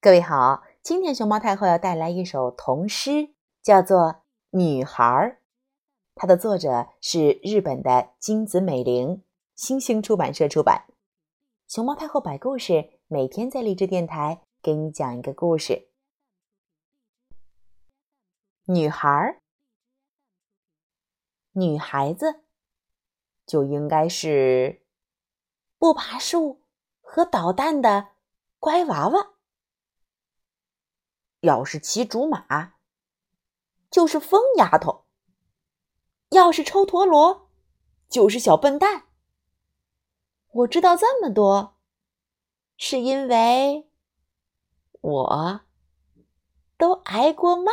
各位好，今天熊猫太后要带来一首童诗，叫做《女孩儿》，它的作者是日本的金子美玲，星星出版社出版。熊猫太后摆故事，每天在励志电台给你讲一个故事。女孩儿，女孩子就应该是不爬树和捣蛋的乖娃娃。要是骑竹马，就是疯丫头；要是抽陀螺，就是小笨蛋。我知道这么多，是因为我都挨过骂。